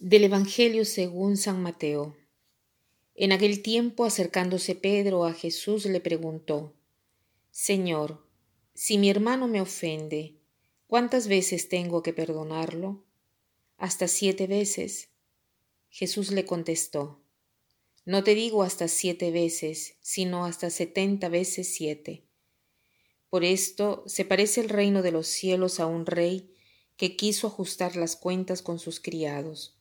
Del Evangelio según San Mateo. En aquel tiempo, acercándose Pedro a Jesús, le preguntó, Señor, si mi hermano me ofende, ¿cuántas veces tengo que perdonarlo? Hasta siete veces. Jesús le contestó, No te digo hasta siete veces, sino hasta setenta veces siete. Por esto se parece el reino de los cielos a un rey que quiso ajustar las cuentas con sus criados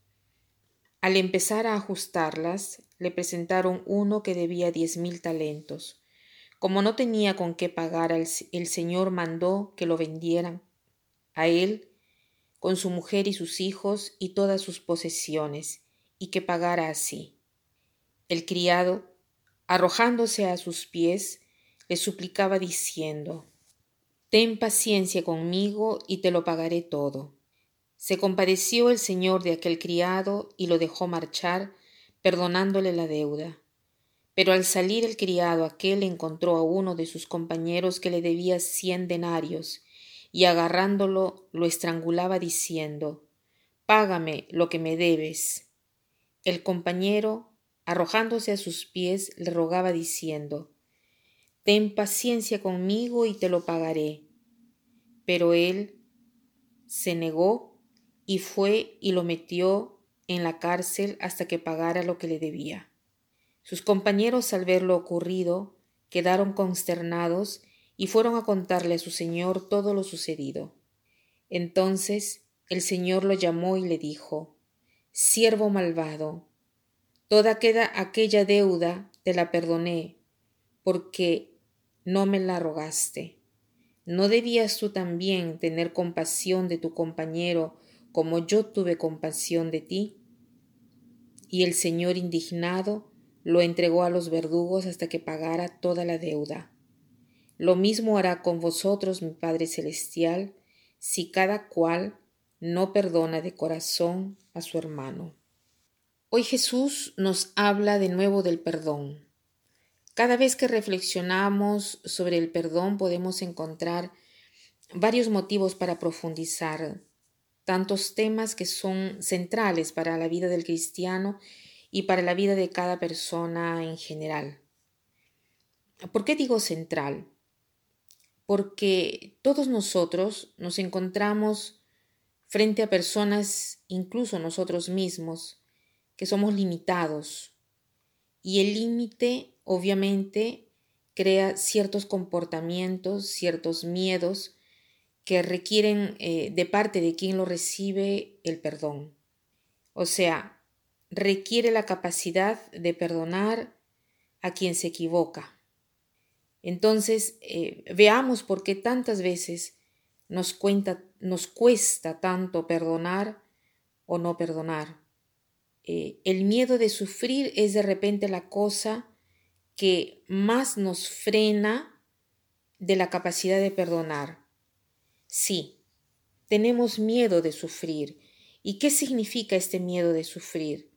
al empezar a ajustarlas, le presentaron uno que debía diez mil talentos. Como no tenía con qué pagar, el señor mandó que lo vendieran a él con su mujer y sus hijos y todas sus posesiones, y que pagara así. El criado, arrojándose a sus pies, le suplicaba diciendo Ten paciencia conmigo y te lo pagaré todo. Se compadeció el señor de aquel criado y lo dejó marchar, perdonándole la deuda. Pero al salir el criado aquel encontró a uno de sus compañeros que le debía cien denarios, y agarrándolo lo estrangulaba diciendo Págame lo que me debes. El compañero, arrojándose a sus pies, le rogaba diciendo Ten paciencia conmigo y te lo pagaré. Pero él se negó y fue y lo metió en la cárcel hasta que pagara lo que le debía. Sus compañeros al ver lo ocurrido quedaron consternados y fueron a contarle a su señor todo lo sucedido. Entonces el señor lo llamó y le dijo Siervo malvado, toda queda aquella deuda te la perdoné, porque no me la rogaste. ¿No debías tú también tener compasión de tu compañero como yo tuve compasión de ti. Y el Señor indignado lo entregó a los verdugos hasta que pagara toda la deuda. Lo mismo hará con vosotros mi Padre Celestial, si cada cual no perdona de corazón a su hermano. Hoy Jesús nos habla de nuevo del perdón. Cada vez que reflexionamos sobre el perdón podemos encontrar varios motivos para profundizar tantos temas que son centrales para la vida del cristiano y para la vida de cada persona en general. ¿Por qué digo central? Porque todos nosotros nos encontramos frente a personas, incluso nosotros mismos, que somos limitados. Y el límite, obviamente, crea ciertos comportamientos, ciertos miedos, que requieren eh, de parte de quien lo recibe el perdón. O sea, requiere la capacidad de perdonar a quien se equivoca. Entonces, eh, veamos por qué tantas veces nos, cuesta tanto perdonar o no perdonar. Eh, el miedo de sufrir es de repente la cosa que más nos frena de la capacidad de perdonar. Sí, tenemos miedo de sufrir. ¿Y qué significa este miedo de sufrir?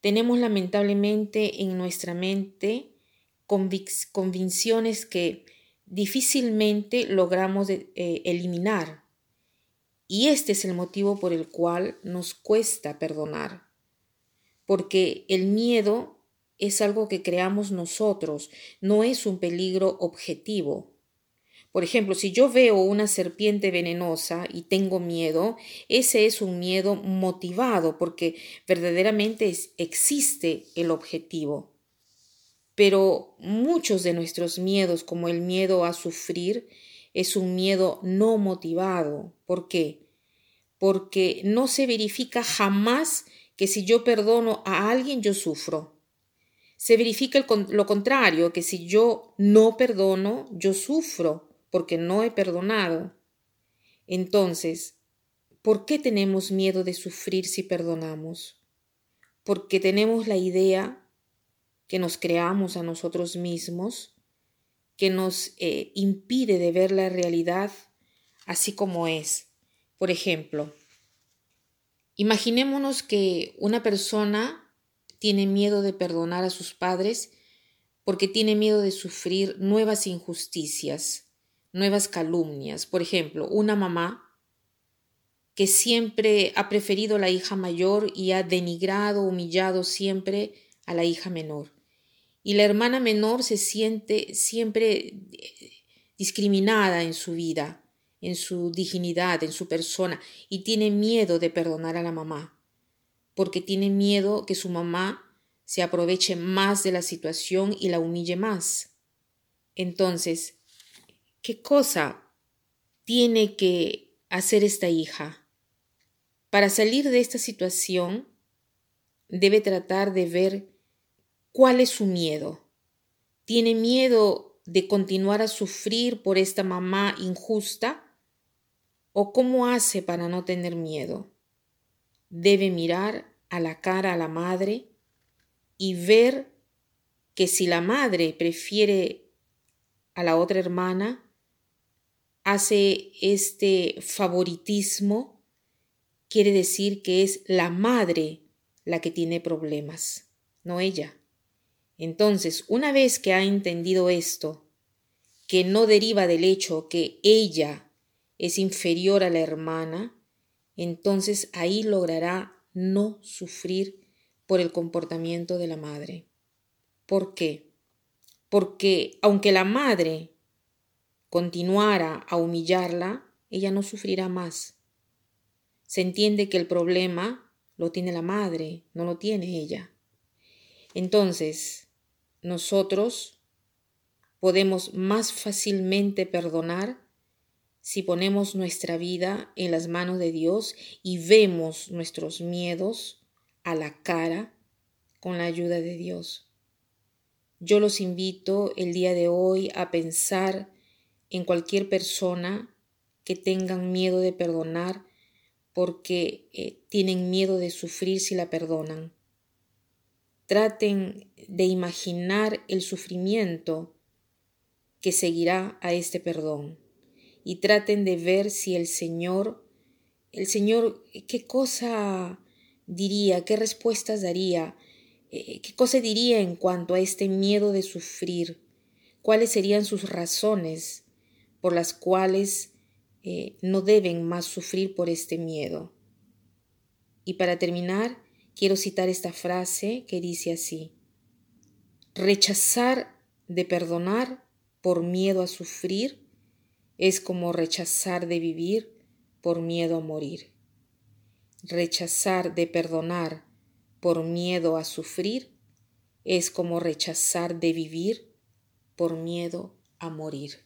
Tenemos lamentablemente en nuestra mente convicciones que difícilmente logramos eh, eliminar. Y este es el motivo por el cual nos cuesta perdonar. Porque el miedo es algo que creamos nosotros, no es un peligro objetivo. Por ejemplo, si yo veo una serpiente venenosa y tengo miedo, ese es un miedo motivado porque verdaderamente existe el objetivo. Pero muchos de nuestros miedos, como el miedo a sufrir, es un miedo no motivado. ¿Por qué? Porque no se verifica jamás que si yo perdono a alguien yo sufro. Se verifica lo contrario, que si yo no perdono, yo sufro porque no he perdonado. Entonces, ¿por qué tenemos miedo de sufrir si perdonamos? Porque tenemos la idea que nos creamos a nosotros mismos, que nos eh, impide de ver la realidad así como es. Por ejemplo, imaginémonos que una persona tiene miedo de perdonar a sus padres porque tiene miedo de sufrir nuevas injusticias nuevas calumnias. Por ejemplo, una mamá que siempre ha preferido a la hija mayor y ha denigrado, humillado siempre a la hija menor. Y la hermana menor se siente siempre eh, discriminada en su vida, en su dignidad, en su persona, y tiene miedo de perdonar a la mamá, porque tiene miedo que su mamá se aproveche más de la situación y la humille más. Entonces, ¿qué cosa tiene que hacer esta hija? Para salir de esta situación, debe tratar de ver cuál es su miedo. ¿Tiene miedo de continuar a sufrir por esta mamá injusta? ¿O cómo hace para no tener miedo? Debe mirar a la cara a la madre y ver que si la madre prefiere a la otra hermana, hace este favoritismo quiere decir que es la madre la que tiene problemas, no ella. Entonces, una vez que ha entendido esto, que no deriva del hecho que ella es inferior a la hermana, entonces ahí logrará no sufrir por el comportamiento de la madre. ¿Por qué? Porque aunque la madre continuara a humillarla, ella no sufrirá más se entiende que el problema lo tiene la madre, no lo tiene ella. Entonces, nosotros podemos más fácilmente perdonar si ponemos nuestra vida en las manos de Dios y vemos nuestros miedos a la cara con la ayuda de Dios. Yo los invito el día de hoy a pensar en cualquier persona que tengan miedo de perdonar porque eh, tienen miedo de sufrir si la perdonan. Traten de imaginar el sufrimiento que seguirá a este perdón y traten de ver si el Señor, el Señor, qué cosa diría, qué respuestas daría, eh, qué cosa diría en cuanto a este miedo de sufrir, cuáles serían sus razones por las cuales eh, no deben más sufrir por este miedo. Y para terminar, quiero citar esta frase que dice así, rechazar de perdonar por miedo a sufrir es como rechazar de vivir por miedo a morir. Rechazar de perdonar por miedo a sufrir es como rechazar de vivir por miedo a morir.